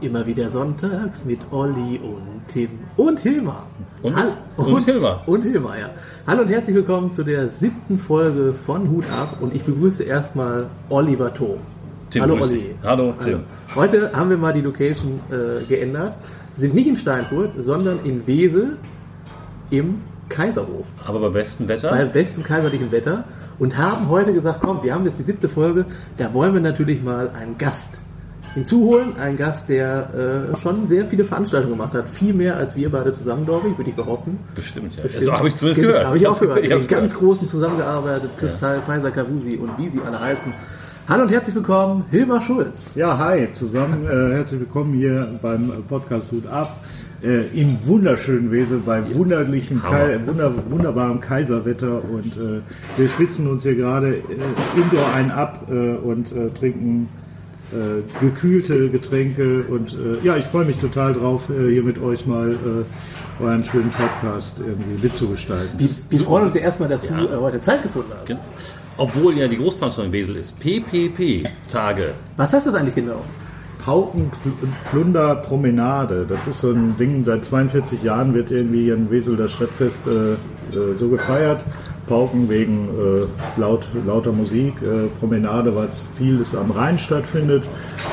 Immer wieder sonntags mit Olli und Tim und Hilmar. Und- Hall- und Hilmar. Und Hilmar, ja. Hallo und herzlich willkommen zu der siebten Folge von Hut ab und ich begrüße erstmal Oliver Thom. Tim, Hallo Olli. Hallo, Tim. Heute haben wir mal die Location äh, geändert. Sind nicht in Steinfurt, sondern in Wesel im Kaiserhof. Aber bei bestem Wetter. bei bestem kaiserlichen Wetter und haben heute gesagt, komm, wir haben jetzt die siebte Folge, da wollen wir natürlich mal einen Gast hinzuholen. Einen Gast, der äh, schon sehr viele Veranstaltungen gemacht hat. Viel mehr als wir beide zusammen, glaube ich, würde ich behaupten. Bestimmt, ja. Bestimmt. So habe ich zumindest Genau, gehört. Habe ich auch gehört. Ich Mit ganz großen zusammengearbeitet. Kristall, Pfizer, Kavusi und wie sie alle heißen. Hallo und herzlich willkommen, Hilmar Schulz. Ja, hi zusammen. Äh, herzlich willkommen hier beim Podcast Hut ab. Äh, Im wunderschönen Wesen, bei wunderlichem, Kai wunder, wunderbarem Kaiserwetter. Und äh, wir schwitzen uns hier gerade äh, indoor ein ab äh, und äh, trinken äh, gekühlte Getränke. Und äh, ja, ich freue mich total drauf, äh, hier mit euch mal äh, euren schönen Podcast irgendwie mitzugestalten. Wir, wir freuen uns ja erstmal, dass du äh, heute Zeit gefunden hast. Obwohl ja die Großveranstaltung in Wesel ist. PPP-Tage. Was heißt das eigentlich genau? Paukenplunder Promenade. Das ist so ein Ding, seit 42 Jahren wird irgendwie in Wesel das Stadtfest äh, äh, so gefeiert. Pauken wegen äh, laut, lauter Musik, äh, Promenade, weil es vieles am Rhein stattfindet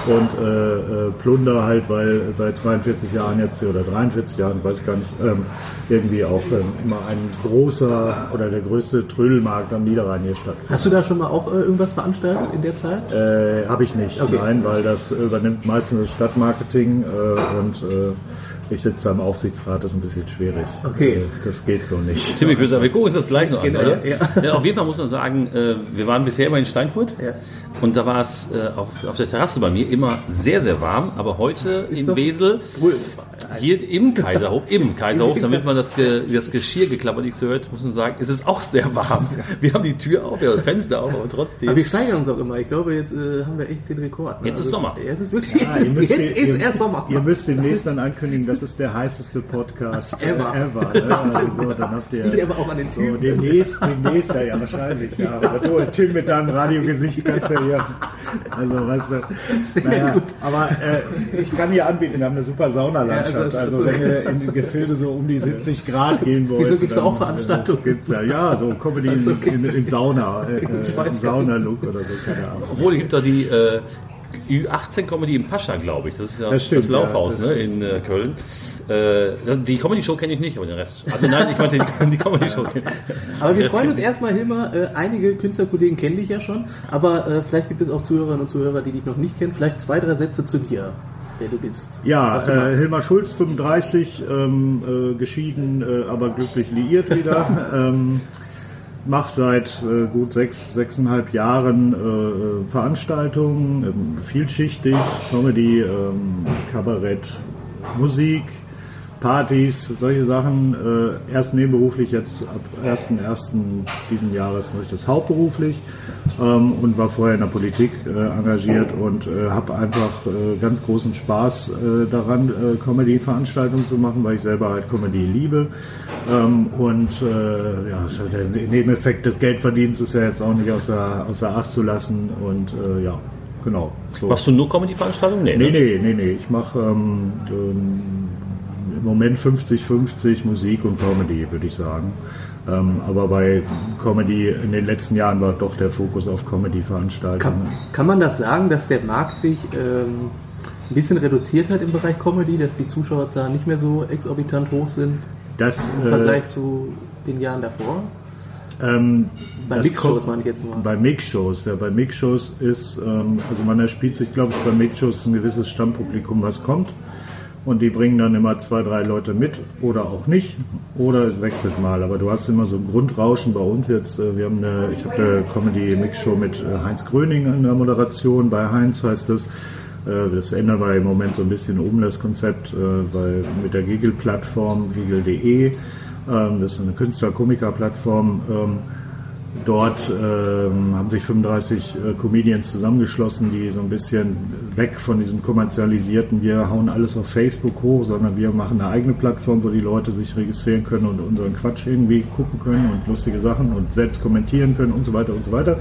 und äh, äh, Plunder halt, weil seit 42 Jahren jetzt oder 43 Jahren, weiß ich gar nicht, ähm, irgendwie auch ähm, immer ein großer oder der größte Trödelmarkt am Niederrhein hier stattfindet. Hast du da schon mal auch äh, irgendwas veranstaltet in der Zeit? Äh, Habe ich nicht, Okay. nein, weil das übernimmt meistens das Stadtmarketing und ich sitze am Aufsichtsrat, das ist ein bisschen schwierig. Okay. Das geht so nicht. Ziemlich böse, aber wir gucken uns das gleich noch Genau, an, oder? ja. Ja, auf jeden Fall muss man sagen, äh, wir waren bisher immer in Steinfurt Ja. Und da war es äh, auf, auf der Terrasse bei mir immer sehr, sehr warm, aber heute in doch- Wesel, Wohl, hier im Kaiserhof, im Kaiserhof, damit man das, Ge das Geschirr geklappert nicht so hört, muss man sagen, ist es auch sehr warm. Wir haben die Tür auf, wir haben das Fenster auf, aber trotzdem. Aber wir steigern uns auch immer. Ich glaube, jetzt äh, haben wir echt den Rekord. ne? Jetzt ist Sommer. Jetzt ist wirklich Ja, jetzt, ist, jetzt ihr- ist erst Sommer. Ihr müsst demnächst dann ankündigen, das ist der heißeste Podcast äh, Ever. ever. ne? Also so, dann habt ihr Das liegt aber auch an den so, Typen. demnächst, demnächst, ja, ja wahrscheinlich. Ja. Aber du, Tim, mit deinem Radiogesicht kannst ja hier. Also, weißt du. Naja, gut. aber äh, ich kann hier anbieten, wir haben eine super Saunalandschaft. Ja, also- Also, wenn ihr in die Gefilde so um die 70 Grad gehen wollt. Wieso gibt's da dann, auch Veranstaltungen? Gibt's ja, ja, so Comedy in, in, im Sauna, äh, äh, im Sauna-Look oder so, keine Ahnung. Obwohl, es gibt da die äh, Ü18-Comedy im Pascha, glaube ich. Das ist ja Das stimmt, Laufhaus ja, das ne, in äh, Köln. Äh, die Comedy-Show kenne ich nicht, aber den Rest. Also nein, ich meinte die, die Comedy-Show kenne ich. Aber wir freuen uns erstmal, Hilmar. Äh, einige Künstlerkollegen kennen dich ja schon. Aber äh, vielleicht gibt es auch Zuhörerinnen und Zuhörer, die dich noch nicht kennen. Vielleicht zwei, drei Sätze zu dir, wer du bist. Ja, du äh. Hilmar Schulz, 35, ähm, äh, geschieden, äh, aber glücklich liiert wieder. ähm, mach seit äh, gut sechs, sechseinhalb Jahren äh, Veranstaltungen, ähm, vielschichtig, Comedy, ähm, Kabarett, Musik, Partys, solche Sachen. Äh, erst nebenberuflich, jetzt ab 1.1. diesen Jahres mache ich das hauptberuflich ähm, und war vorher in der Politik äh, engagiert und äh, habe einfach äh, ganz großen Spaß äh, daran, äh, Comedy-Veranstaltungen zu machen, weil ich selber halt Comedy liebe. Ähm, und ja, der Nebeneffekt des Geldverdienens ist ja jetzt auch nicht außer, außer Acht zu lassen und ja, genau. So. Machst du nur Comedy-Veranstaltungen? Nee, Nee, ne? nee, nee, nee. Ich mache ähm, ähm, im Moment 50-50 Musik und Comedy, würde ich sagen. Ähm, aber bei Comedy in den letzten Jahren war doch der Fokus auf Comedy-Veranstaltungen. Kann, kann man das sagen, dass der Markt sich ähm, ein bisschen reduziert hat im Bereich Comedy, dass die Zuschauerzahlen nicht mehr so exorbitant hoch sind Das, im äh, Vergleich zu den Jahren davor? ähm, Bei Mixshows meine ich jetzt mal. Bei Mixshows, ja, bei Mixshows ist, ähm, also man erspielt sich, glaube ich, bei Mixshows ein gewisses Stammpublikum, was kommt. Und die bringen dann immer zwei, drei Leute mit oder auch nicht. Oder es wechselt mal. Aber du hast immer so ein Grundrauschen bei uns jetzt. äh, Wir haben eine, ich habe eine Comedy-Mix-Show mit äh, Heinz Gröning in der Moderation. Bei Heinz heißt es, äh, das ändern wir im Moment so ein bisschen um, das Konzept, weil mit der Giggle-Plattform, giggle.de, ähm, das ist eine Künstler-Komiker-Plattform, ähm, Dort ähm, haben sich 35 äh, Comedians zusammengeschlossen, die so ein bisschen weg von diesem kommerzialisierten, wir hauen alles auf Facebook hoch, sondern wir machen eine eigene Plattform, wo die Leute sich registrieren können und unseren Quatsch irgendwie gucken können und lustige Sachen und selbst kommentieren können und so weiter und so weiter.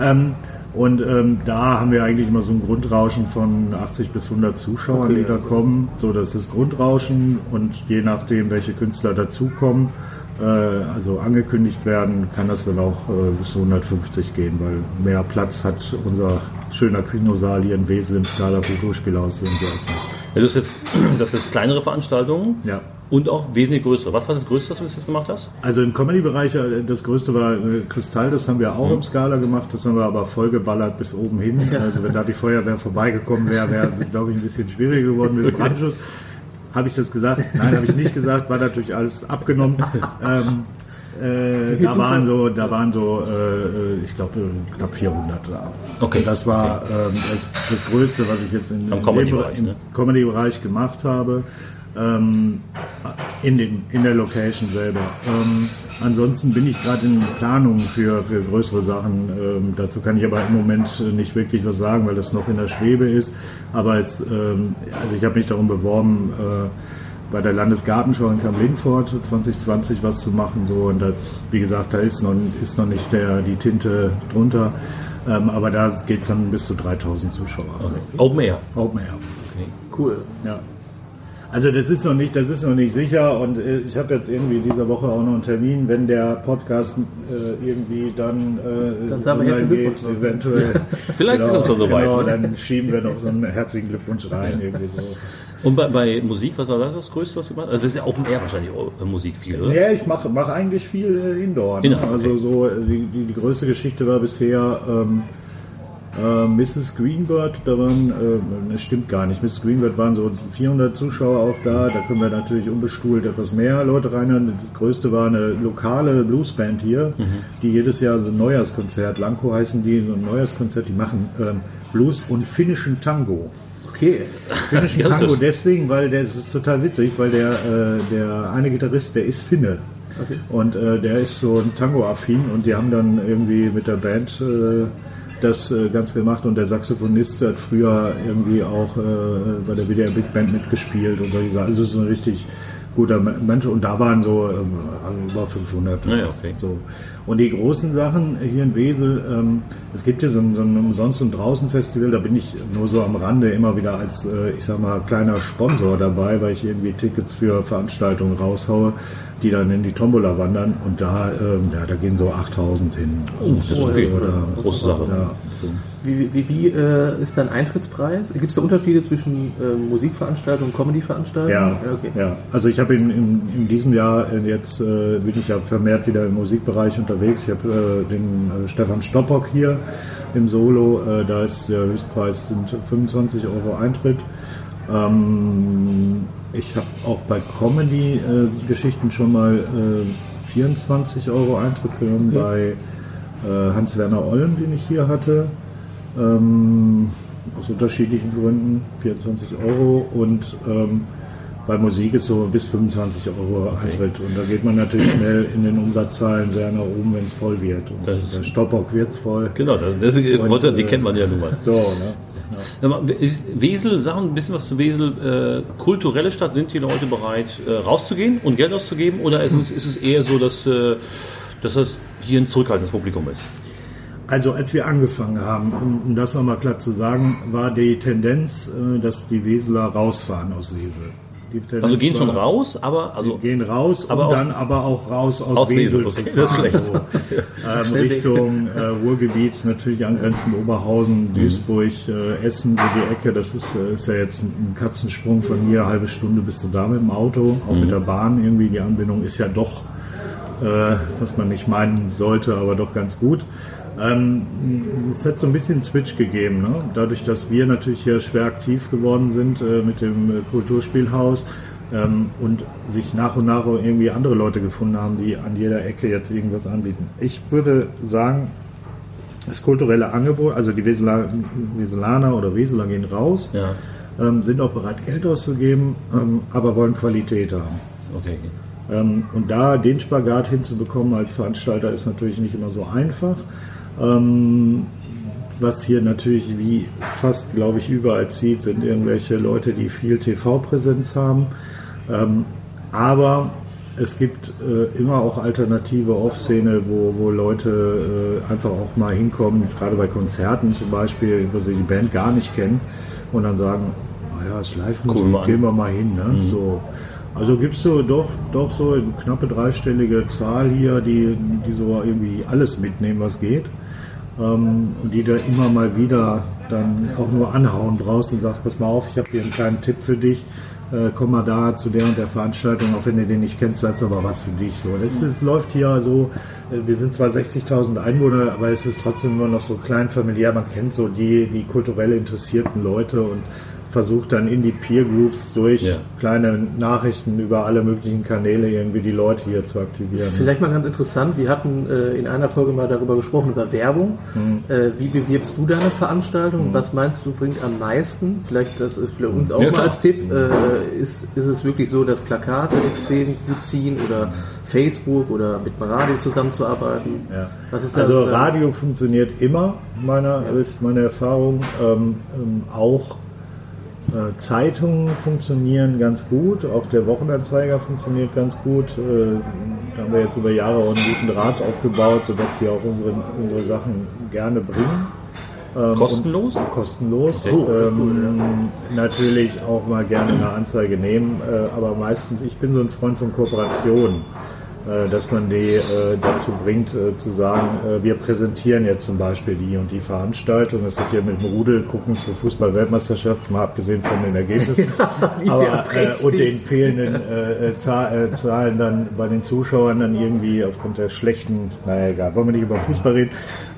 Ähm, und ähm, da haben wir eigentlich immer so ein Grundrauschen von 80 bis 100 Zuschauern, Okay, die da okay. kommen. So, das ist Grundrauschen und je nachdem, welche Künstler dazukommen, also angekündigt werden, kann das dann auch äh, bis zu 150 gehen, weil mehr Platz hat unser schöner Kinosaal hier in Wesel im Skala Kulturspielhaus nicht. Ja, das, ist jetzt, das ist kleinere Veranstaltungen Ja. und auch wesentlich größere. Was war das Größte, was du bis jetzt gemacht hast? Also im Comedy-Bereich, äh, das größte war äh, Kristall, das haben wir auch im Skala gemacht, das haben wir aber vollgeballert bis oben hin. Also wenn da die Feuerwehr vorbeigekommen wäre, wäre, glaube ich, ein bisschen schwieriger geworden mit dem Brandschutz. Habe ich das gesagt? Nein, habe ich nicht gesagt, war natürlich alles abgenommen. Ähm, äh, da waren so, da waren so, äh, ich glaube, knapp 400 da. Okay. Und das war ähm, das, das Größte, was ich jetzt in, Am in Comedy-Bereich, ne? im Comedy-Bereich gemacht habe. Ähm, in, den, in der Location selber. Ähm, ansonsten bin ich gerade in Planung für, für größere Sachen. Ähm, dazu kann ich aber im Moment äh, nicht wirklich was sagen, weil das noch in der Schwebe ist. Aber es, ähm, also ich habe mich darum beworben, äh, bei der Landesgartenschau in Kamp-Lindfort 2020 was zu machen. So. Und da, wie gesagt, da ist noch, ist noch nicht der, die Tinte drunter. Ähm, aber da geht es dann bis zu 3000 Zuschauer. Open Air. Open Air. Cool. Ja. Also das ist noch nicht, das ist noch nicht sicher und äh, ich habe jetzt irgendwie diese Woche auch noch einen Termin, wenn der Podcast äh, irgendwie dann, äh, Dann sagen wir online Glückwunsch. eventuell. Vielleicht ist es schon soweit, Genau, ne? dann schieben wir noch so einen herzlichen Glückwunsch rein irgendwie so. Und bei, bei Musik, was war das das Größte, was du gemacht hast? Also es ist ja Open Air wahrscheinlich äh, Musik viel, oder? Ja, ich mache mach eigentlich viel äh, Indoor. Ne? Indoor, okay. Also so die, die, die größte Geschichte war bisher ähm, äh, Mrs. Greenbird. Da waren, äh, das stimmt gar nicht. Mrs. Greenbird waren so 400 Zuschauer auch da. Da können wir natürlich unbestuhlt etwas mehr Leute reinhören. Das größte war eine lokale Bluesband hier, Mhm. die jedes Jahr so ein Neujahrskonzert, Lanko heißen die, so ein Neujahrskonzert, die machen ähm, Blues und finnischen Tango. Okay. Finnischen Tango deswegen, weil der ist total witzig, weil der, äh, der eine Gitarrist, der ist Finne. Und äh, der ist so ein Tango-affin und die haben dann irgendwie mit der Band äh, das äh, Ganze gemacht und der Saxophonist hat früher irgendwie auch äh, bei der WDR Big Band mitgespielt und solche Sachen. Also es ist ein richtig guter Mensch und da waren so also über 500. Ja, ja, okay. So. Und die großen Sachen hier in Wesel, ähm, es gibt hier so ein, so ein Umsonst- und Draußen-Festival, da bin ich nur so am Rande immer wieder als, äh, ich sag mal, kleiner Sponsor dabei, weil ich irgendwie Tickets für Veranstaltungen raushaue, die dann in die Tombola wandern und da, ähm, ja, da gehen so 8000 hin. Und das ist okay. oder, Große Sache. ja, so. Wie, wie, wie äh, ist dein Eintrittspreis? Gibt es da Unterschiede zwischen äh, Musikveranstaltungen und Comedy-Veranstaltungen? Ja, okay. ja. Also ich habe in, in, in diesem Jahr äh, jetzt äh, bin ich ja vermehrt wieder im Musikbereich unterwegs. Ich habe äh, den äh, Stefan Stoppock hier im Solo. Äh, da ist der Höchstpreis sind 25 Euro Eintritt. Ähm, ich habe auch bei Comedy-Geschichten schon mal äh, 24 Euro Eintritt genommen bei äh, Hans-Werner Olm, den ich hier hatte. Ähm, aus unterschiedlichen Gründen 24 Euro und ähm, bei Musik ist so bis 25 Euro Eintritt und da geht man natürlich schnell in den Umsatzzahlen sehr nach oben, wenn es voll wird. Und Das- bei Stoppock wird es voll. Genau, das, das Worte, die äh, kennt man ja nun mal. So, ne? Ist Wesel, sag ein bisschen was zu Wesel. Äh, kulturelle Stadt, sind die Leute bereit, äh, rauszugehen und Geld auszugeben? Oder ist es, ist es eher so, dass, äh, dass das hier ein zurückhaltendes Publikum ist? Also als wir angefangen haben, um, um das nochmal klar zu sagen, war die Tendenz, äh, dass die Weseler rausfahren aus Wesel. Also gehen schon raus, aber also gehen raus Aber und aus- dann aber auch raus aus, Aus Wesel, Wesel, zu okay, das ist. So. Ähm. Richtung äh, Ruhrgebiet, natürlich angrenzend Oberhausen, Duisburg, äh, Essen, so die Ecke. Das ist, äh, ist ja jetzt ein Katzensprung von hier, eine halbe Stunde bist du da mit dem Auto, auch mit der Bahn irgendwie. Die Anbindung ist ja doch, äh, was man nicht meinen sollte, aber doch ganz gut. Ähm, es hat so ein bisschen Switch gegeben, ne? dadurch, dass wir natürlich hier schwer aktiv geworden sind äh, mit dem äh, Kulturspielhaus ähm, und sich nach und nach irgendwie andere Leute gefunden haben, die an jeder Ecke jetzt irgendwas anbieten. Ich würde sagen, das kulturelle Angebot, also die Wesela, Weselaner oder Weseler gehen raus, ja, ähm, sind auch bereit, Geld auszugeben, ähm, aber wollen Qualität haben. okay. Ähm, und da den Spagat hinzubekommen als Veranstalter ist natürlich nicht immer so einfach. Ähm, was hier natürlich wie fast, glaube ich, überall zieht, sind irgendwelche Leute, die viel TV-Präsenz haben. Ähm, aber es gibt äh, immer auch alternative Off-Szene, wo, wo Leute äh, einfach auch mal hinkommen, gerade bei Konzerten zum Beispiel, wo sie die Band gar nicht kennen und dann sagen, naja, ist Live-Musik, Cool, gehen wir mal hin. Ne? So. Also gibt es so doch, doch so eine knappe dreistellige Zahl hier, die, die so irgendwie alles mitnehmen, was geht. Ähm, die da immer mal wieder dann auch nur anhauen draußen und sagst, pass mal auf, ich habe hier einen kleinen Tipp für dich. Äh, komm mal da zu der und der Veranstaltung, auch wenn du den nicht kennst, das ist aber was für dich. So, das, ist, läuft hier so, äh, wir sind zwar 60.000 Einwohner, aber es ist trotzdem immer noch so klein familiär. Man kennt so die, die kulturell interessierten Leute und versucht dann in die Peer Groups durch Ja. kleine Nachrichten über alle möglichen Kanäle irgendwie die Leute hier zu aktivieren. Vielleicht mal ganz interessant, wir hatten äh, in einer Folge mal darüber gesprochen, über Werbung. Äh, wie bewirbst du deine Veranstaltung? Was meinst du bringt am meisten? Vielleicht das ist für uns auch Ja, mal klar. als Tipp. Äh, ist, ist es wirklich so, dass Plakate extrem gut ziehen oder Facebook oder mit dem Radio zusammenzuarbeiten? Ja. Was ist da also so- Radio funktioniert immer, meiner, ist meine Erfahrung. Ähm, ähm, auch äh, Zeitungen funktionieren ganz gut, auch der Wochenanzeiger funktioniert ganz gut. Äh, da haben wir jetzt über Jahre auch einen guten Draht aufgebaut, sodass die auch unsere, unsere Sachen gerne bringen. Ähm, Kostenlos? und Kostenlos. Ist ähm, Natürlich auch mal gerne eine Anzeige nehmen, äh, aber meistens, ich bin so ein Freund von Kooperationen, dass man die äh, dazu bringt, äh, zu sagen, äh, wir präsentieren jetzt zum Beispiel die und die Veranstaltung. Das hat ja mit dem Rudel gucken zur Fußball-Weltmeisterschaft, mal abgesehen von den Ergebnissen. ja aber, äh, und den fehlenden äh, äh, äh, Zahlen dann bei den Zuschauern dann irgendwie aufgrund der schlechten, naja egal, wollen wir nicht über Fußball reden.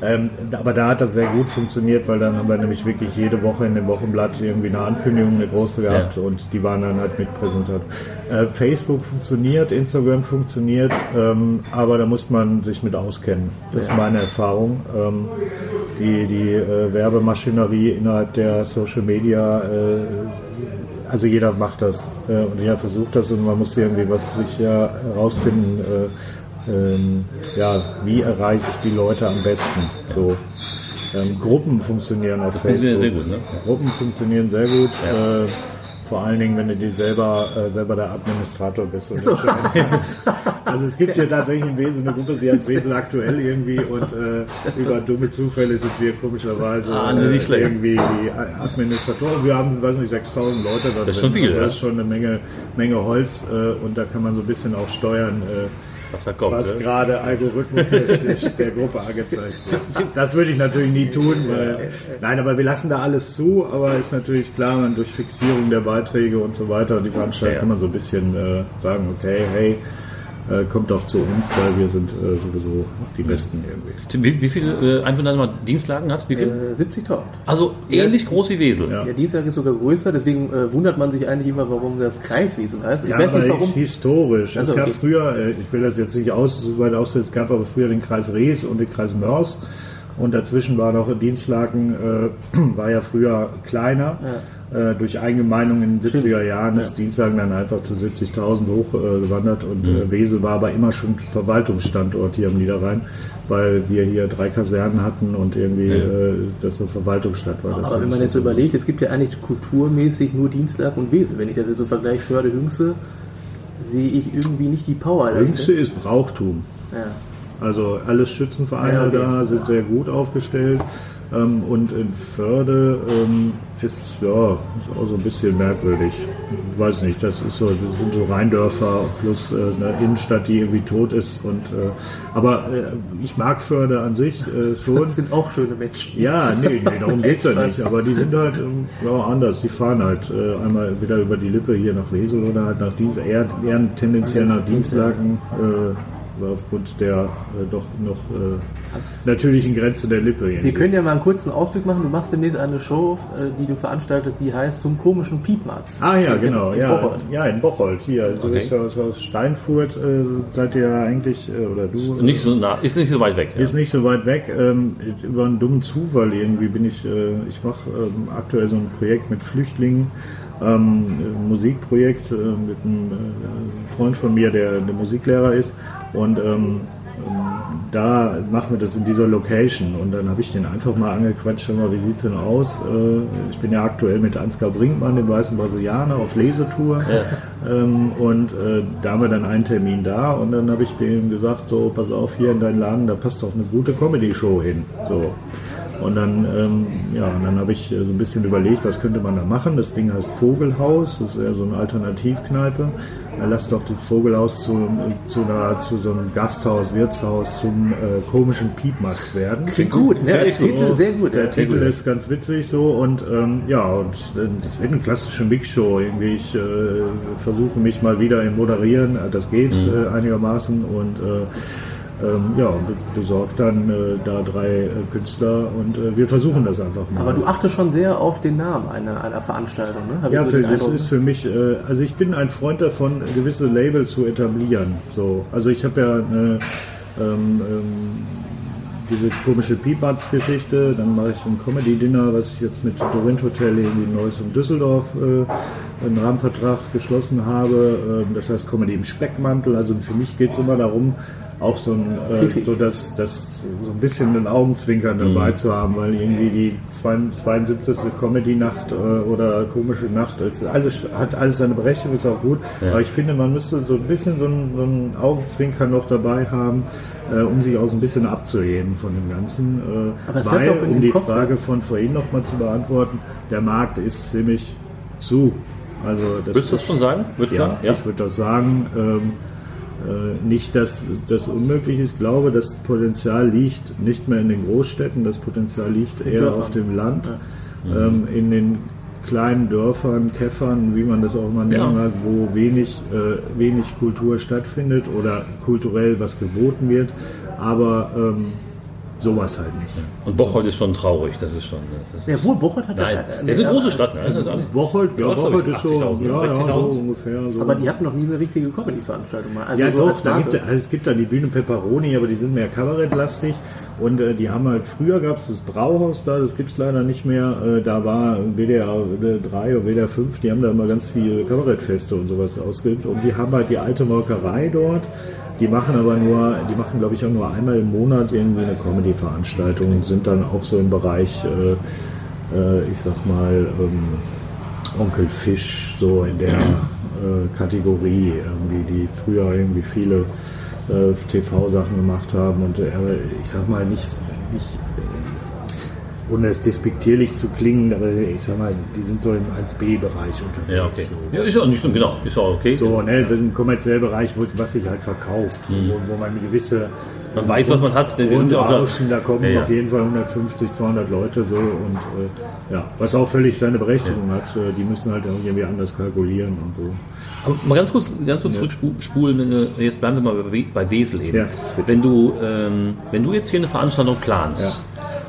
Ähm, aber da hat das sehr gut funktioniert, weil dann haben wir nämlich wirklich jede Woche in dem Wochenblatt irgendwie eine Ankündigung, eine große gehabt Ja. und die waren dann halt mit präsentiert. Äh, Facebook funktioniert, Instagram funktioniert, ähm, aber da muss man sich mit auskennen. Das ist meine Erfahrung. Ähm, die die äh, Werbemaschinerie innerhalb der Social Media äh, also jeder macht das äh, und jeder versucht das und man muss irgendwie was sich ja herausfinden, äh, ähm, ja, wie erreiche ich die Leute am besten. So. Ähm, Gruppen funktionieren auf funktioniert Facebook. sehr gut, ne? Gruppen funktionieren sehr gut. Äh, vor allen Dingen, wenn du die selber, äh, selber der Administrator bist. Und also es gibt hier tatsächlich in Wesel eine Gruppe, sie heißt Wesel aktuell irgendwie und äh, über dumme Zufälle sind wir komischerweise Ah, nee, nicht äh, schlecht. irgendwie die Administratoren. Wir haben, weiß nicht, 6000 Leute da Das ist drin. schon viel, also. Das ist schon eine Menge, Menge Holz äh, und da kann man so ein bisschen auch steuern, äh, Was da kommt. was ne? gerade algorithmustechnisch der Gruppe angezeigt wird. Das würde ich natürlich nie tun, weil nein, aber wir lassen da alles zu, aber ist natürlich klar, man durch Fixierung der Beiträge und so weiter und die Veranstaltung Ja. kann man so ein bisschen äh, sagen, okay, hey, äh, kommt doch zu uns, weil wir sind äh, sowieso die Besten irgendwie. Wie, wie viele äh, Einwohner mal Dienstlagen hat? Wie viel? Äh, 70.000. Also ähnlich groß wie Wesel. Ja. Ja, Dienstag ist sogar größer, deswegen äh, wundert man sich eigentlich immer, warum das Kreiswesen heißt. Ich Ja, weiß aber nicht ist warum. historisch. Also, es gab okay. früher, äh, ich will das jetzt nicht aus, so weit ausführen, es gab aber früher den Kreis Rees und den Kreis Mörs. Und dazwischen war noch Dienstlaken, äh, war ja früher kleiner. Äh, durch Eingemeindung in den 70er Jahren ist Dienstlaken dann einfach zu 70.000 hochgewandert äh, und äh, Wesel war aber immer schon Verwaltungsstandort hier am Niederrhein, weil wir hier drei Kasernen hatten und irgendwie äh, das eine Verwaltungsstadt war. Aber wenn man jetzt so überlegt, es gibt ja eigentlich kulturmäßig nur Dienstag und Wesel. Wenn ich das jetzt so vergleiche, Förde, Hünxe, sehe ich irgendwie nicht die Power. Jüngste ist Brauchtum. Ja. Also alle Schützenvereine Ja, okay. da sind sehr gut aufgestellt. Ähm, und in Förde ähm, ist ja ist auch so ein bisschen merkwürdig. Ich weiß nicht, das ist so, das sind so Rheindörfer plus äh, eine Innenstadt, die irgendwie tot ist. Und äh, aber äh, ich mag Förde an sich äh, schon. Das sind auch schöne Menschen. Ja, nee, nee darum geht's ja nicht. Aber die sind halt ähm, ja, anders. Die fahren halt äh, einmal wieder über die Lippe hier nach Wesel oder halt nach Dienst, eher, eher tendenziell nach Dienstlaken, äh, aufgrund der äh, doch noch äh, natürlichen Grenze der Lippe. Wir können ja mal einen kurzen Ausblick machen. Du machst demnächst eine Show, äh, die du veranstaltest, die heißt Zum komischen Piepmatz. Ah ja, In- genau, in ja, Bocholt. ja, in Bocholt. Hier, also Okay. ist ja aus, aus Steinfurt äh, seid ihr ja eigentlich, äh, oder du, Nicht so nah, ist nicht so weit weg. Ja. Ist nicht so weit weg. Ähm, über einen dummen Zufall irgendwie bin ich, äh, ich mache ähm, aktuell so ein Projekt mit Flüchtlingen ähm, ein Musikprojekt äh, mit einem äh, Freund von mir, der, der Musiklehrer ist. Und ähm, da machen wir das in dieser Location. Und dann habe ich den einfach mal angequatscht, mal, wie sieht's denn aus? Äh, ich bin ja aktuell mit Ansgar Brinkmann, dem weißen Brasilianer, auf Lesetour. Ja. Ähm, und äh, da haben wir dann einen Termin da und dann habe ich dem gesagt, so, pass auf, hier in deinen Laden, da passt doch eine gute Comedy-Show hin. So. Und dann, ähm, ja, dann habe ich so ein bisschen überlegt, was könnte man da machen. Das Ding heißt Vogelhaus, das ist ja so eine Alternativkneipe. Lass doch das Vogelhaus zu, zu, einer, zu so einem Gasthaus, Wirtshaus, zum äh, komischen Piepmatz werden. Klingt gut, ne? Der Titel sehr gut. Der Titel ist ganz witzig so und ähm, ja, und äh, das wird eine klassische Mixshow. Irgendwie ich äh, versuche mich mal wieder im Moderieren, das geht mhm. äh, einigermaßen und äh, ähm, ja, besorgt dann äh, da drei äh, Künstler und äh, wir versuchen das einfach mal. Aber du achtest schon sehr auf den Namen einer, einer Veranstaltung, ne? Hab ja, so für, das ist für mich, äh, also ich bin ein Freund davon, gewisse Labels zu etablieren. So, also ich habe ja eine, ähm, ähm, diese komische Peanuts-Geschichte, dann mache ich ein Comedy-Dinner, was ich jetzt mit Dorint Hotel irgendwie Neues in Düsseldorf äh, einen Rahmenvertrag geschlossen habe. Ähm, das heißt Comedy im Speckmantel. Also für mich geht es immer darum, auch so ein, äh, so das, das so ein bisschen ein Augenzwinkern dabei mhm. zu haben, weil irgendwie die 72. Comedy-Nacht äh, oder komische Nacht ist alles, hat alles seine Berechtigung, ist auch gut. Ja. Aber ich finde, man müsste so ein bisschen so ein, so ein Augenzwinkern noch dabei haben, äh, um sich auch so ein bisschen abzuheben von dem Ganzen. Äh, weil, um die Kopf Frage von vorhin nochmal zu beantworten, der Markt ist ziemlich zu. Also das Würdest du das schon sagen? Würdest ja, ja, ich würde das sagen. Ähm, äh, nicht, dass das unmöglich ist. Ich glaube, das Potenzial liegt nicht mehr in den Großstädten, das Potenzial liegt eher auf dem Land, ja. ähm, in den kleinen Dörfern, Käffern, wie man das auch mal nennen mag, wo wenig, äh, wenig Kultur stattfindet oder kulturell was geboten wird. Aber ähm, sowas halt nicht. Und Bocholt ist schon traurig, das ist schon. Das ist ja, wohl, Bocholt hat Nein, ja, das ist eine große Stadt, ne? Das ist Bocholt, ja, Bocholt ist so, ja, ja, so ungefähr. So. Aber die hatten noch nie eine richtige Comedy-Veranstaltung mal. Also ja, so doch, da gibt, also es gibt da die Bühne Pepperoni, aber die sind mehr Kabarettlastig. Und äh, die haben halt, früher gab es das Brauhaus da, das gibt es leider nicht mehr. Äh, da war WDR 3 oder WDR 5, die haben da immer ganz viele Kabarettfeste und sowas ausgeübt. Und die haben halt die alte Molkerei dort die machen aber nur, die machen glaube ich auch nur einmal im Monat irgendwie eine Comedy-Veranstaltung und sind dann auch so im Bereich, äh, äh, ich sag mal, ähm, Onkel Fisch, so in der äh, Kategorie, irgendwie, die früher irgendwie viele äh, TV-Sachen gemacht haben und äh, ich sag mal nicht, nicht ohne es despektierlich zu klingen, aber ich sag mal, die sind so im 1B-Bereich unterwegs. Ja, okay. So. Ja, ist auch nicht stimmt, genau. Ist auch okay. So, ne, das ist ein kommerzieller Bereich, wo, was sich halt verkauft, mhm. wo, wo, man eine gewisse. Man weiß, was man hat. Denn auch Rauschen, da kommen ja, ja. auf jeden Fall 150, 200 Leute so und äh, ja, was auch völlig seine Berechtigung ja. hat. Äh, die müssen halt irgendwie anders kalkulieren und so. Aber mal ganz kurz, ganz kurz zurückspulen. Äh, jetzt bleiben wir mal bei Wesel eben. wenn du, ähm, wenn du jetzt hier eine Veranstaltung planst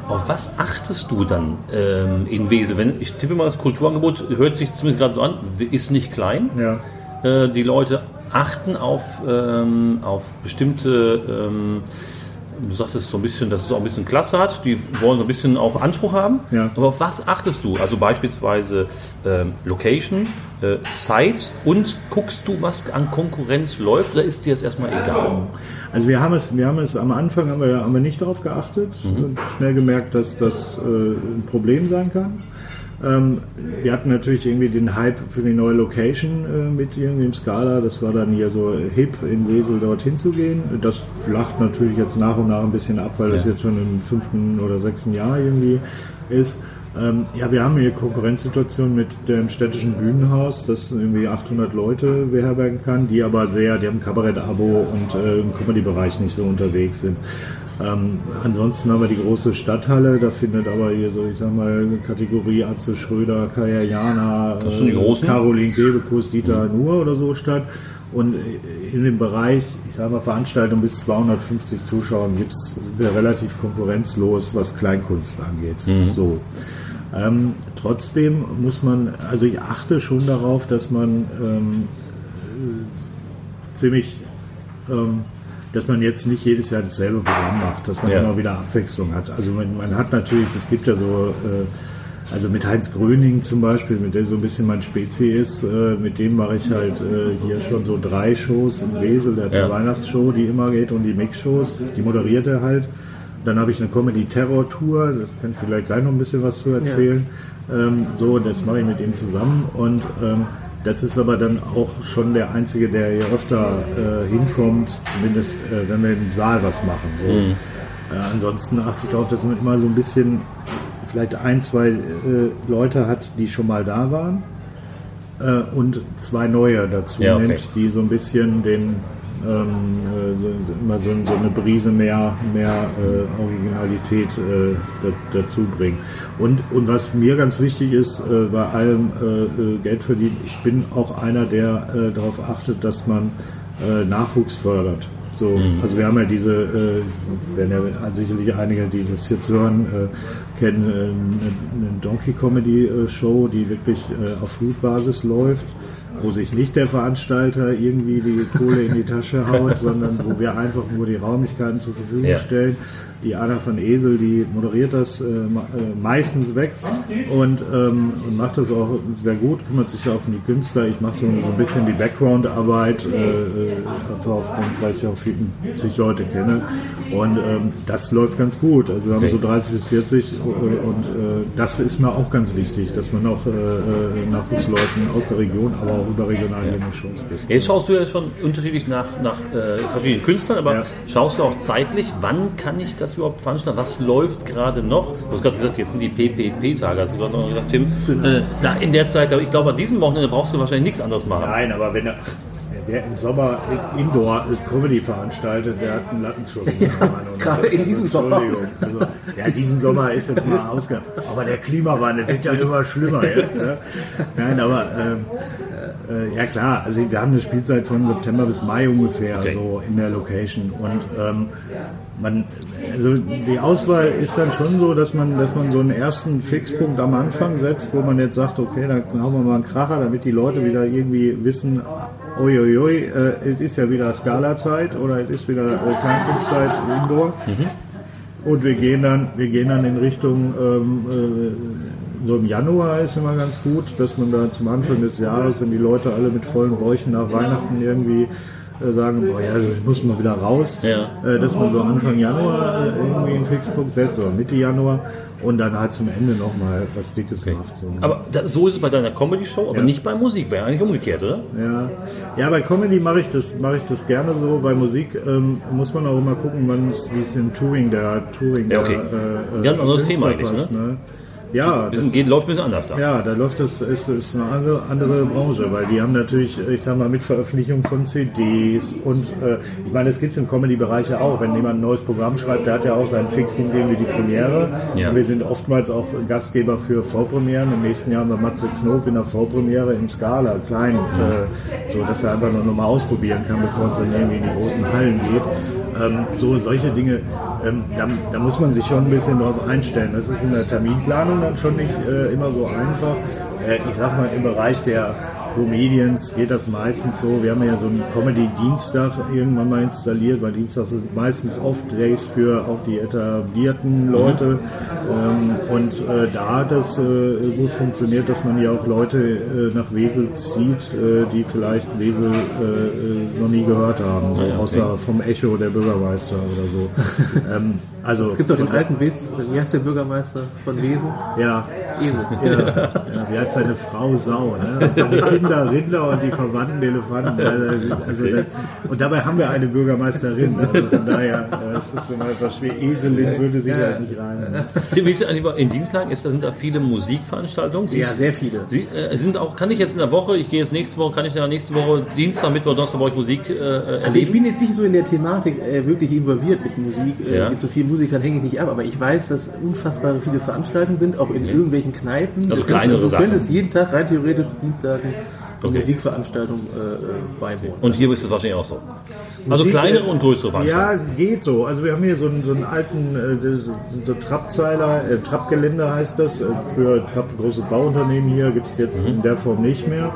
auf was achtest du dann ähm, in Wesel? Wenn, ich tippe mal, das Kulturangebot hört sich zumindest gerade so an, ist nicht klein. Ja. Äh, die Leute achten auf, ähm, auf bestimmte ähm, du sagtest so ein bisschen, dass es auch ein bisschen Klasse hat, die wollen so ein bisschen auch Anspruch haben. Ja. Aber auf was achtest du? Also beispielsweise ähm, Location, äh, Zeit und guckst du, was an Konkurrenz läuft oder ist dir das erstmal egal? Also wir haben es, wir haben es am Anfang haben wir, haben wir nicht darauf geachtet mhm. und schnell gemerkt, dass das äh, ein Problem sein kann. Ähm, wir hatten natürlich irgendwie den Hype für die neue Location äh, mit irgendwie im Skala. Das war dann hier so hip, in Wesel dorthin zu gehen. Das flacht natürlich jetzt nach und nach ein bisschen ab, weil ja. das jetzt schon im fünften oder sechsten Jahr irgendwie ist. Ähm, ja, wir haben hier Konkurrenzsituation mit dem städtischen Bühnenhaus, das irgendwie 800 Leute beherbergen kann, die aber sehr, die haben Kabarett-Abo und äh, im Comedy-Bereich nicht so unterwegs sind. Ähm, ansonsten haben wir die große Stadthalle, da findet aber hier so, ich sag mal, Kategorie Atze Schröder, Kaya Jana, äh, Caroline Kebekus, Dieter mhm. Nuhr oder so statt. Und in dem Bereich, ich sage mal, Veranstaltungen bis 250 Zuschauern gibt's, sind wir relativ konkurrenzlos, was Kleinkunst angeht. Mhm. So. Ähm, trotzdem muss man, also ich achte schon darauf, dass man ähm, ziemlich ähm, dass man jetzt nicht jedes Jahr dasselbe Programm macht, dass man ja. immer wieder Abwechslung hat. Also man, man, hat natürlich, es gibt ja so, äh, also mit Heinz Gröning zum Beispiel, mit der so ein bisschen mein Spezi ist, äh, mit dem mache ich halt äh, hier schon so drei Shows in Wesel. Der hat Ja. eine Weihnachtsshow, die immer geht und die Mix-Shows, die moderiert er halt. Dann habe ich eine Comedy-Terror-Tour, das kann ich vielleicht gleich noch ein bisschen was zu erzählen. Ähm, so, das mache ich mit ihm zusammen und ähm, das ist aber dann auch schon der Einzige, der hier öfter äh, hinkommt, zumindest äh, wenn wir im Saal was machen. So. Äh, ansonsten achte ich darauf, dass man immer so ein bisschen vielleicht ein, zwei äh, Leute hat, die schon mal da waren äh, und zwei neue dazu Ja, okay. nimmt, die so ein bisschen den äh, so- immer so, so eine Brise mehr, mehr äh, Originalität äh, da, dazu bringen. Und, und was mir ganz wichtig ist, äh, bei allem äh, äh, Geld verdienen, ich bin auch einer, der äh, darauf achtet, dass man äh, Nachwuchs fördert. So, Also wir haben ja diese, äh, werden ja sicherlich einige, die das jetzt hören, äh, kennen, äh, eine, eine Donkey Comedy äh, Show, die wirklich äh, auf Flutbasis läuft, wo sich nicht der Veranstalter irgendwie die Kohle in die Tasche haut, sondern wo wir einfach nur die Räumlichkeiten zur Verfügung Ja. stellen. Die Anna von Esel, die moderiert das äh, äh, meistens weg und, ähm, und macht das auch sehr gut, kümmert sich auch um die Künstler. Ich mache so, so ein bisschen die Background-Arbeit, äh, äh, einfach aufgrund, weil ich auch 40 Leute kenne. Und ähm, das läuft ganz gut. Also wir haben so 30 bis 40 äh, und äh, das ist mir auch ganz wichtig, dass man auch Nachwuchsleuten aus der Region, aber auch überregional hier eine Chance gibt. Jetzt schaust du ja schon unterschiedlich nach, nach verschiedenen Künstlern, aber Ja. schaust du auch zeitlich, wann kann ich das überhaupt veranstalten? Was läuft gerade noch? Du hast gerade gesagt, jetzt sind die PPP-Tage. Hast du gerade noch gesagt, Tim, äh, da in der Zeit, ich glaube, an diesem Wochenende brauchst du wahrscheinlich nichts anderes machen. Nein, aber wenn er, wer im Sommer Indoor Comedy veranstaltet, der hat einen Lattenschuss. Und- Gerade in diesem Sommer. Entschuldigung. Also, ja, diesen Sommer ist jetzt mal ausgegangen. Aber der Klimawandel wird ja immer schlimmer jetzt. Ne? Nein, aber ähm, äh, ja klar, also wir haben eine Spielzeit von September bis Mai ungefähr Okay. so in der Location und ähm, man, also die Auswahl ist dann schon so, dass man, dass man so einen ersten Fixpunkt am Anfang setzt, wo man jetzt sagt, okay, dann haben wir mal einen Kracher, damit die Leute wieder irgendwie wissen, uiuiui, äh, es ist ja wieder Skala-Zeit oder es ist wieder äh, Kleinkunstzeit Indoor. Und wir gehen dann, wir gehen dann in Richtung, ähm, äh, so im Januar ist immer ganz gut, dass man da zum Anfang des Jahres, wenn die Leute alle mit vollen Bäuchen nach Weihnachten irgendwie äh, sagen, boah, ja, ich muss mal wieder raus, Ja. äh, dass man so Anfang Januar äh, irgendwie einen Fixpunkt setzt oder Mitte Januar und dann halt zum Ende nochmal was Dickes macht. So. Aber da, so ist es bei deiner Comedy-Show, aber Ja. nicht bei Musik. Wäre eigentlich umgekehrt, oder? Ja, ja bei Comedy mache ich das mache ich das gerne so. Bei Musik ähm, muss man auch immer gucken, wie es in Touring der Touring Ja, okay. der, äh, ein anderes Künstler Thema eigentlich, ne? Ja, Bisschen, das, geht, läuft ein bisschen anders da. ja, da läuft das ist, ist eine andere, andere Branche, weil die haben natürlich, ich sag mal, mit Veröffentlichung von CDs und äh, ich meine, das gibt es im Comedy-Bereich ja auch. Wenn jemand ein neues Programm schreibt, der hat ja auch seinen Fixpunkt irgendwie die Premiere. Ja. Und wir sind oftmals auch Gastgeber für Vorpremieren. Im nächsten Jahr haben wir Matze Knob in der Vorpremiere im Scala, klein, äh, so dass er einfach noch mal ausprobieren kann, bevor es dann irgendwie in die großen Hallen geht. Ähm, so solche Dinge, ähm, da, da muss man sich schon ein bisschen drauf einstellen. Das ist in der Terminplanung dann schon nicht äh, immer so einfach. Äh, ich sag mal, im Bereich der Comedians geht das meistens so. Wir haben ja so einen Comedy-Dienstag irgendwann mal installiert, weil Dienstags sind meistens oft Days für auch die etablierten Leute. Ähm, und äh, da hat es äh, gut funktioniert, dass man ja auch Leute äh, nach Wesel zieht, äh, die vielleicht Wesel äh, äh, noch nie gehört haben, so, ja, okay. außer vom Echo der Bürgermeister oder so. ähm, also Es gibt doch den alten Witz, wie heißt der Bürgermeister von Wesel? ja, Esel. ja, ja, wie heißt seine Frau Sau, ne? Kinder Rinder und die Verwandten Elefanten. Also das, und dabei haben wir eine Bürgermeisterin. Also von daher, äh, es ist immer etwas schwer. Eselin würde sich halt nicht rein. Tim, Wie ist eigentlich bei- in Dienstlagen? Ist, da sind da viele Musikveranstaltungen? Ja, Siehst- sehr viele. Sie äh, sind auch, kann ich jetzt in der Woche, ich gehe jetzt nächste Woche, kann ich dann nächste Woche, Dienstag, Mittwoch, Donnerstag bei euch Musik äh, erleben? Also ich bin jetzt nicht so in der Thematik äh, wirklich involviert mit Musik. Äh, Ja. Mit so vielen Musikern hänge ich nicht ab, aber ich weiß, dass unfassbar viele Veranstaltungen sind, auch in irgendwelchen Kneipen. Also Du könntest- kleinere Du Sachen. könntest jeden Tag rein theoretisch Dienstagen eine Okay. Musikveranstaltung äh, äh, beiwohnen. Und hier ist es wahrscheinlich auch so. Also Musik, kleinere und größere Veranstaltungen. Ja, geht so. Also wir haben hier so einen, so einen alten äh, so Trappzeiler, äh, Trappgelände heißt das. Äh, Für Trapp, große Bauunternehmen hier gibt es jetzt in der Form nicht mehr.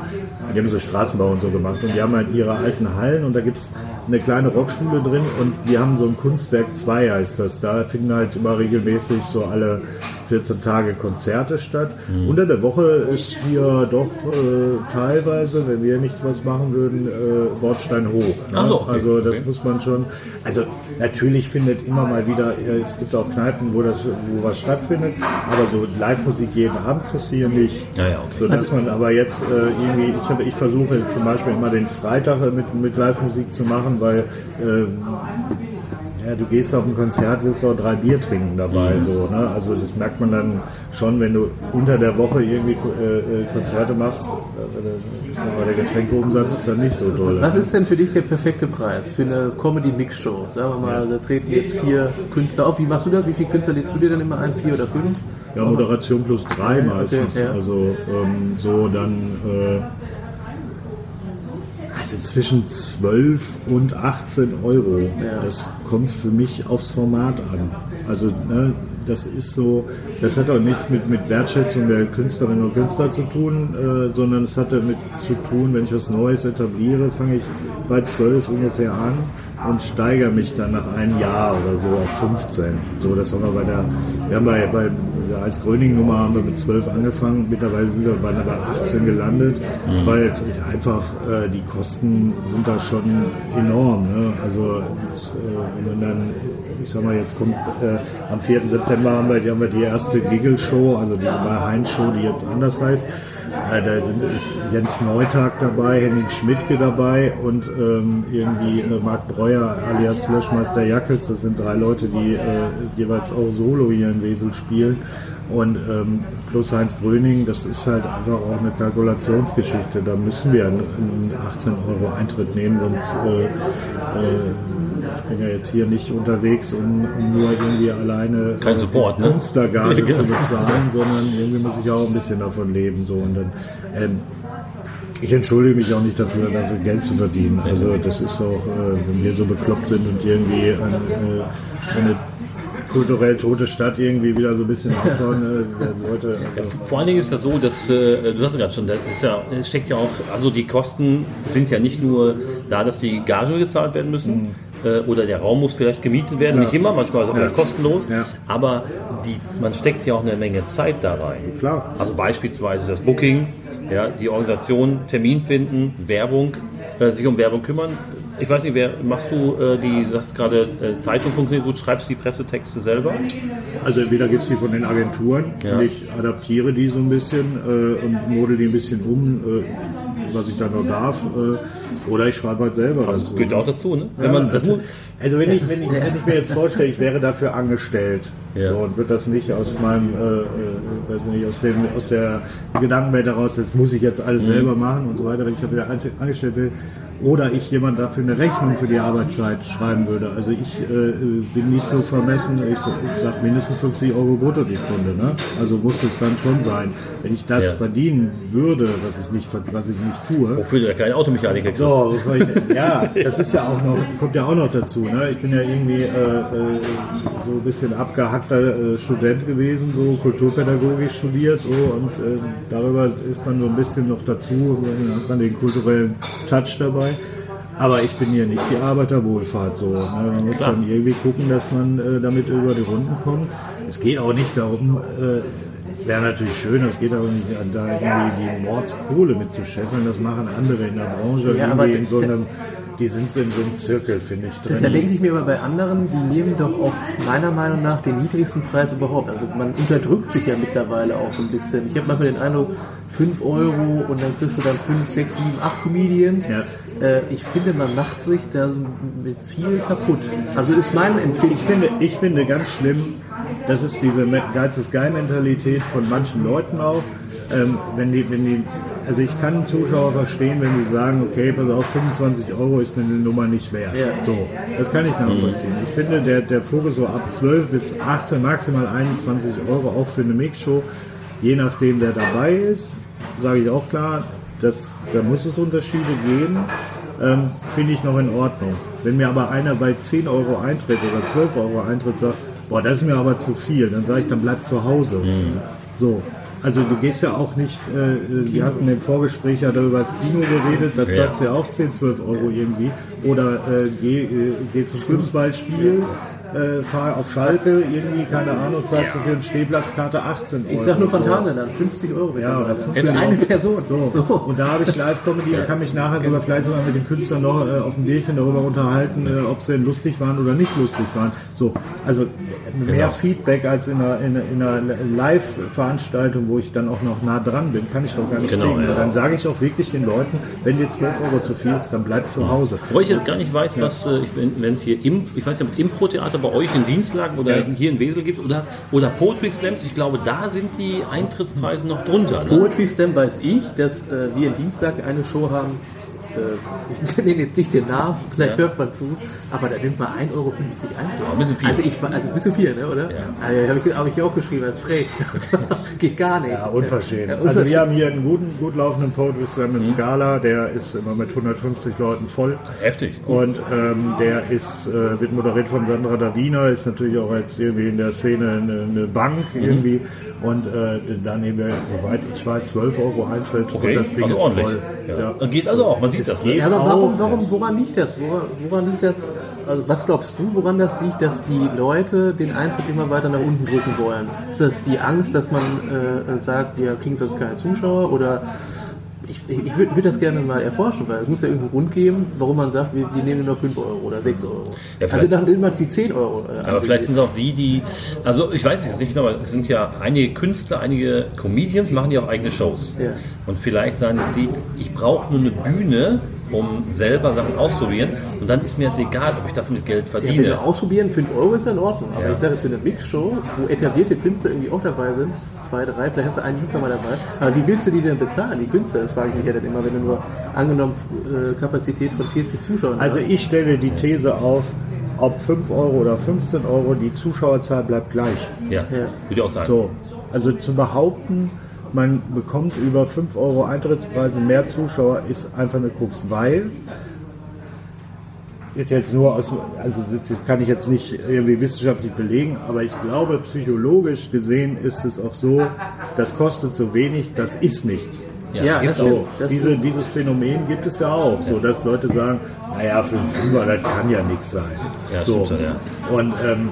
Die haben so Straßenbau und so gemacht und die haben halt ihre alten Hallen und da gibt es eine kleine Rockschule drin und die haben so ein Kunstwerk 2 heißt das. Da finden halt immer regelmäßig so alle 14 Tage Konzerte statt. Mhm. Unter der Woche ist hier doch äh, teilweise, wenn wir nichts was machen würden, äh, Bordstein hoch. Ne? So, okay, also das okay. muss man schon. Also natürlich findet immer mal wieder, äh, es gibt auch Kneipen, wo das, wo was stattfindet, aber so Live-Musik jeden Abend kriegst du hier nicht. Ja, ja, okay. So dass man aber jetzt äh, irgendwie, ich, ich versuche zum Beispiel immer den Freitag äh, mit, mit Live-Musik zu machen, weil äh, ja, du gehst auf ein Konzert, willst auch drei Bier trinken dabei. So, ne? Also das merkt man dann schon, wenn du unter der Woche irgendwie äh, äh, Konzerte machst, äh, ist dann bei der Getränkeumsatz ist dann nicht so doll. Was ist denn für dich der perfekte Preis für eine Comedy-Mix-Show? Sagen wir mal, da treten jetzt vier Künstler auf. Wie machst du das? Wie viele Künstler lädst du dir dann immer ein? Vier oder fünf? Ja, Moderation plus drei meistens. ja. Also ähm, so dann äh, also zwischen 12 und 18 Euro. Das kommt für mich aufs Format an. Also ne, das ist so, das hat auch nichts mit, mit Wertschätzung der Künstlerinnen und Künstler zu tun, äh, sondern es hat damit zu tun, wenn ich was Neues etabliere, fange ich bei 12 ungefähr an und steigere mich dann nach einem Jahr oder so auf 15. So, das haben wir bei der, wir haben bei, bei als Gröning-Nummer haben wir mit 12 angefangen, mittlerweile sind wir bei, bei 18 gelandet, weil es ist einfach, äh, die Kosten sind da schon enorm. Ne? Also es, äh, wenn man dann, ich sag mal, jetzt kommt äh, am 4. September haben wir, die, haben wir die erste Giggle-Show, also die Heinz-Show, die jetzt anders heißt. Äh, da sind, ist Jens Neutag dabei, Henning Schmidtke dabei und ähm, irgendwie äh, Marc Breuer alias Löschmeister Jackels. Das sind drei Leute, die äh, jeweils auch Solo hier in Wesel spielen. Und ähm, plus Heinz Gröning, das ist halt einfach auch eine Kalkulationsgeschichte. Da müssen wir einen, einen 18 Euro Eintritt nehmen, sonst äh, äh, ich bin ja jetzt hier nicht unterwegs, um, um nur irgendwie alleine Kein äh, Support, ne? Künstlergage Ja, genau. zu bezahlen, sondern irgendwie muss ich auch ein bisschen davon leben. So. Und dann, ähm, ich entschuldige mich auch nicht dafür, dafür Geld zu verdienen. Also das ist auch, äh, wenn wir so bekloppt sind und irgendwie eine, äh, eine kulturell tote Stadt irgendwie wieder so ein bisschen aufbauen, äh, werden Leute. Also, Vor allen Dingen ist das so, dass, äh, du sagst ja gerade schon, ist ja, es steckt ja auch, also die Kosten sind ja nicht nur da, dass die Gagen gezahlt werden müssen, äh, oder der Raum muss vielleicht gemietet werden, nicht immer, manchmal ist es auch Ja. kostenlos, Ja. aber die, man steckt ja auch eine Menge Zeit da rein. Klar. Also beispielsweise das Booking, ja, die Organisation, Termin finden, Werbung, äh, sich um Werbung kümmern. Ich weiß nicht, wer machst du äh, die, du hast gerade äh, Zeitung funktioniert gut, schreibst du die Pressetexte selber? Also entweder gibt es die von den Agenturen Ja. und ich adaptiere die so ein bisschen äh, und model die ein bisschen um, äh, was ich dann noch darf. Äh, oder ich schreibe halt selber Das dazu. gehört auch dazu, ne? Wenn Ja, man, das also, also wenn ich, wenn, ich, wenn ich mir jetzt vorstelle, ich wäre dafür angestellt Ja. so, und würde das nicht aus meinem, äh, äh, weiß nicht, aus, dem, aus der Gedankenwelt heraus, das muss ich jetzt alles Mhm. selber machen und so weiter, wenn ich dafür an- angestellt bin, oder ich jemand dafür eine Rechnung für die Arbeitszeit schreiben würde. Also ich äh, bin nicht so vermessen, ich, so- ich sage mindestens 50 Euro brutto die Stunde. Ne? Also muss es dann schon sein. Wenn ich das Ja. verdienen würde, was ich nicht, was ich nicht tue, wofür du ja keinen Automechaniker kriegst. so, ich, ja, das ist ja auch noch, kommt ja auch noch dazu. Ne? Ich bin ja irgendwie äh, äh, so ein bisschen abgehackter äh, Student gewesen, so Kulturpädagogik studiert, so und äh, darüber ist man so ein bisschen noch dazu, dann hat man den kulturellen Touch dabei. Aber ich bin hier nicht die Arbeiterwohlfahrt so. Ne? Man muss Klar. dann irgendwie gucken, dass man äh, damit über die Runden kommt. Es geht auch nicht darum, äh, es wäre natürlich schön, es geht aber nicht an da irgendwie die Mordskohle mitzuscheffeln. Das machen andere in der Branche Ja, irgendwie in so einem, die sind in so einem Zirkel, finde ich, Da drin. denke ich mir aber bei anderen, die nehmen doch auch meiner Meinung nach den niedrigsten Preis überhaupt. Also man unterdrückt sich ja mittlerweile auch so ein bisschen. Ich habe manchmal den Eindruck, 5 Euro und dann kriegst du dann 5, 6, 7, 8 Comedians. Ja. Äh, ich finde, man macht sich da so mit viel kaputt. Also ist meine Empfehlung. Ich finde, ich finde ganz schlimm, das ist diese Geiz ist geil Mentalität von manchen Leuten auch. Ähm, wenn die, wenn die, also ich kann Zuschauer verstehen, wenn sie sagen, okay, pass auf, 25 Euro ist mir eine Nummer nicht wert. Ja. So, das kann ich nachvollziehen. Ich finde, der, der Fokus so ab 12 bis 18, maximal 21 Euro auch für eine Mixshow, je nachdem wer dabei ist, sage ich auch klar, das, da muss es Unterschiede geben, ähm, finde ich noch in Ordnung. Wenn mir aber einer bei 10 Euro Eintritt oder 12 Euro Eintritt sagt, boah, das ist mir aber zu viel, dann sage ich, dann bleib zu Hause. So. Also du gehst ja auch nicht, äh, wir hatten im Vorgespräch ja darüber das Kino geredet, da zahlst du ja auch 10, 12 Euro irgendwie. Oder äh, geh, äh, geh zum Fußballspiel, äh, fahr auf Schalke, irgendwie, keine Ahnung, zahlst du für eine Stehplatzkarte 18 Euro. Ich sag nur So. Phantasialand, 50 Euro. Ja, oder Für 50 eine Person. So. Und da habe ich Live-Comedy und kann mich nachher sogar vielleicht sogar mit den Künstlern noch äh, auf dem Bierchen darüber unterhalten, äh, ob sie denn lustig waren oder nicht lustig waren. So, also mehr Genau. Feedback als in einer, in, einer- in einer Live-Veranstaltung, wo ich dann auch noch nah dran bin, kann ich doch gar nicht Genau, kriegen. ja. Dann sage ich auch wirklich den Leuten, wenn dir 12 Euro zu viel ist, dann bleib zu Hause. Wobei ich jetzt gar nicht weiß, was, äh, ich- wenn wenn es hier im, ich weiß nicht, ob Impro-Theater bei euch in Dienstlagen oder Ja. hier in Wesel gibt oder, oder Poetry Slams, ich glaube, da sind die Eintrittspreise noch drunter. Ne? Poetry Slam weiß ich, dass äh, wir in Dienstag eine Show haben. Äh, ich nenne jetzt nicht den Namen, vielleicht Ja. hört man zu, aber da nimmt man 1,50 Euro ein. ein bisschen viel. Also, ich, war- also ein bisschen viel, ne, oder? Also, habe ich, hab ich auch geschrieben als frech. Geht gar nicht. Ja, unverschämt. Ja, Also wir haben hier einen guten, gut laufenden Poetry Slam im Scala, der ist immer mit 150 Leuten voll. Heftig. Und ähm, der ist, äh, wird moderiert von Sandra Davina, ist natürlich auch als irgendwie in der Szene eine, eine Bank Mhm. irgendwie. Und äh, da nehmen wir, soweit ich weiß, 12 Euro Eintritt Okay, und das Ding also ist ordentlich. voll. Ja. Das geht also auch, man sieht Es das. geht. Ja, aber warum, warum, woran liegt das? Woran, woran liegt das? Also was glaubst du, woran das liegt, dass die Leute den Eintritt immer weiter nach unten drücken wollen? Ist das die Angst, dass man äh, sagt, wir kriegen sonst keine Zuschauer? Oder ich, ich, würde würd das gerne mal erforschen, weil es muss ja irgendeinen Grund geben, warum man sagt, wir, wir nehmen nur 5 Euro oder 6 Euro. Ja, also dann nimmt man die 10 Euro. Äh, Aber vielleicht sind es auch die, die, also ich weiß es jetzt nicht, aber es sind ja einige Künstler, einige Comedians machen ja auch eigene Shows. Ja. Und vielleicht sagen es die, ich brauche nur eine Bühne, um selber Sachen auszuprobieren und dann ist mir es egal, ob ich davon Geld Ja, wenn verdiene. wir ausprobieren, 5 Euro ist ja in Ordnung. Aber Ja. ich sage jetzt für eine Mix-Show, wo etablierte Künstler irgendwie auch dabei sind, zwei, drei, vielleicht hast du einen Newcomer dabei. Aber wie willst du die denn bezahlen, die Künstler? Das frage ich mich ja dann immer, wenn du nur angenommen äh, Kapazität von 40 Zuschauern Also hast. ich stelle die These auf, ob 5 Euro oder 15 Euro, die Zuschauerzahl bleibt gleich. ja, Ja. würde ich auch sagen. So, also zu behaupten, man bekommt über 5 Euro Eintrittspreise mehr Zuschauer, ist einfach eine Krux, weil ist jetzt nur aus, also das kann ich jetzt nicht irgendwie wissenschaftlich belegen, aber ich glaube, psychologisch gesehen ist es auch so, das kostet so wenig, das ist nichts. Ja, auch. So, diese, dieses Phänomen gibt es ja auch, so dass Leute sagen, naja, für einen Fünfer, das kann ja nichts sein. Ja, so. stimmt ja. Und ähm,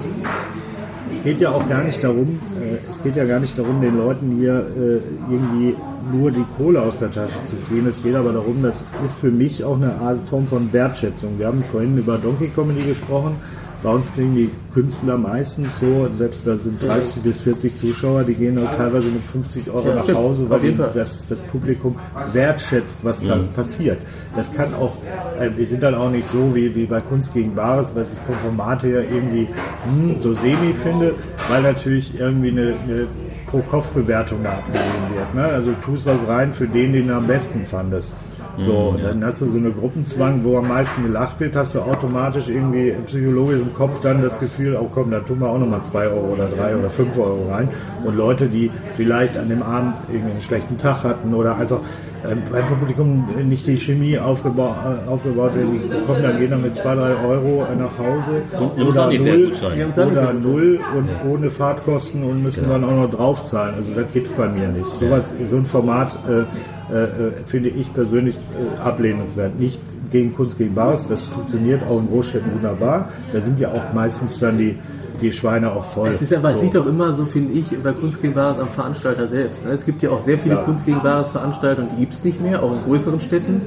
es geht ja auch gar nicht darum, äh, es geht ja gar nicht darum, den Leuten hier äh, irgendwie nur die Kohle aus der Tasche zu ziehen. Es geht aber darum, das ist für mich auch eine Art Form von Wertschätzung. Wir haben vorhin über Donkey Comedy gesprochen. Bei uns kriegen die Künstler meistens so, selbst da sind 30 bis 40 Zuschauer, die gehen auch teilweise mit 50 Euro Ja, nach stimmt. Hause, weil die, das, das Publikum wertschätzt, was dann passiert. Das kann auch, äh, wir sind dann auch nicht so wie, wie bei Kunst gegen Bares, was ich vom Format her irgendwie hm, so semi finde, weil natürlich irgendwie eine, eine Pro-Kopf-Bewertung abgegeben wird. Ne? Also du tust was rein für den, den du am besten fandest. So, dann hast du so eine Gruppenzwang, wo am meisten gelacht wird, hast du automatisch irgendwie psychologisch im Kopf dann das Gefühl, oh komm, da tun wir auch nochmal zwei Euro oder drei oder fünf Euro rein. Und Leute, die vielleicht an dem Abend irgendwie einen schlechten Tag hatten oder einfach beim Publikum nicht die Chemie aufgebaut, äh, aufgebaut wird, die kommen dann, dann mit zwei, drei Euro äh, nach Hause Und oder null. Ja, oder null und ohne Fahrtkosten und müssen dann auch noch draufzahlen. Also das gibt's bei mir nicht. So, was, so ein Format äh, äh, äh, finde ich persönlich äh, ablehnenswert. Nicht gegen Kunst gegen Bares, das funktioniert auch in Großstädten wunderbar. Da sind ja auch meistens dann die, die Schweine auch voll. Es ist aber, es So. sieht doch immer so, finde ich, bei Kunst gegen Bares am Veranstalter selbst. Ne? Es gibt ja auch sehr viele Ja. Kunst gegen Bares Veranstaltungen, die gibt es nicht mehr, auch in größeren Städten.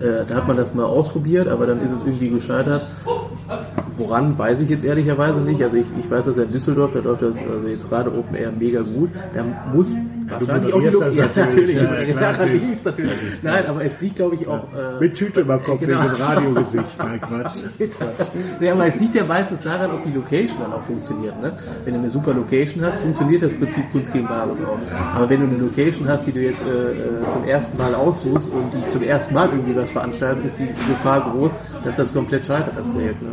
Äh, da hat man das mal ausprobiert, aber dann ist es irgendwie gescheitert. Woran weiß ich jetzt ehrlicherweise nicht. Also ich, ich weiß, dass er in Düsseldorf, da läuft das also jetzt gerade Open Air mega gut. Da muss wahrscheinlich auch die moderierst das ja, natürlich. Ja, klar, daran natürlich. liegt's natürlich. Nein, aber es liegt, glaube ich, auch. Äh, Mit Tüte über Kopf Genau. wegen dem Radiogesicht. Nein, Quatsch. ja, aber es liegt ja meistens daran, ob die Location dann auch funktioniert. Ne? Wenn du eine super Location hast, funktioniert das Prinzip Kunst gegen Bares auch. Aber wenn du eine Location hast, die du jetzt äh, äh, zum ersten Mal aussuchst und die zum ersten Mal irgendwie was veranstalten, ist die Gefahr groß, dass das komplett scheitert, das Projekt. Ne?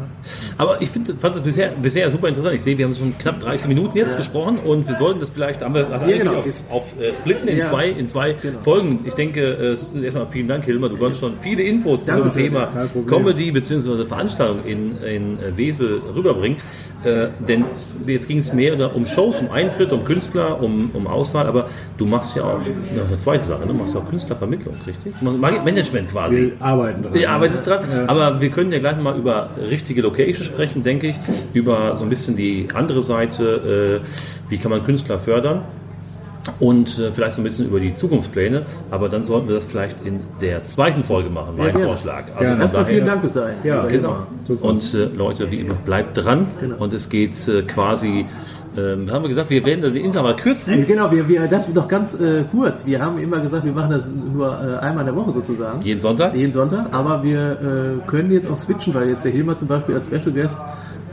Aber ich finde, fand das bisher, bisher super interessant. Ich sehe, wir haben schon knapp 30 Minuten jetzt gesprochen und wir sollten das vielleicht, haben wir das Ja, genau. auf, auf auf äh, splitten in Ja. zwei, in zwei Genau. Folgen. Ich denke, äh, erstmal vielen Dank, Hilmar. Du konntest schon viele Infos zum Dankeschön. Thema. Comedy bzw. Veranstaltung in, in äh, Wesel rüberbringen. Äh, denn jetzt ging es mehr um Shows, um Eintritt, um Künstler, um, um Auswahl, aber du machst ja auch noch eine zweite Sache, ne? du machst ja auch Künstlervermittlung, richtig? Management quasi. Wir arbeiten dran. Ja, arbeitest dran. Aber wir können ja gleich mal über richtige Location sprechen, denke ich. Über so ein bisschen die andere Seite, äh, wie kann man Künstler fördern. Und äh, vielleicht so ein bisschen über die Zukunftspläne. Aber dann sollten wir das vielleicht in der zweiten Folge machen, mein gerne. Vorschlag. Also Gerne. von daher, vielen Dank bis dahin. Ja, Genau. Und äh, Leute, wie immer, bleibt dran. Genau. Und es geht äh, quasi, ähm, haben wir gesagt, wir werden den Intervall kürzen. Äh, Genau, wir, wir, das noch ganz äh, kurz. Wir haben immer gesagt, wir machen das nur äh, einmal in der Woche sozusagen. Jeden Sonntag. Jeden Sonntag. Aber wir äh, können jetzt auch switchen, weil jetzt der Hilmar zum Beispiel als Special Guest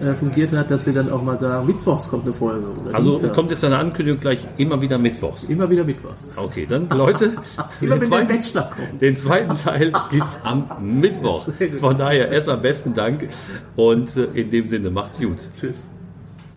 äh, fungiert hat, dass wir dann auch mal sagen, Mittwochs kommt eine Folge. Also Dienstags. kommt jetzt eine Ankündigung gleich immer wieder Mittwochs. immer wieder Mittwochs. Okay, dann Leute, den, zweiten, den zweiten Teil gibt's am Mittwoch. Von daher erstmal besten Dank und äh, in dem Sinne macht's gut. Tschüss.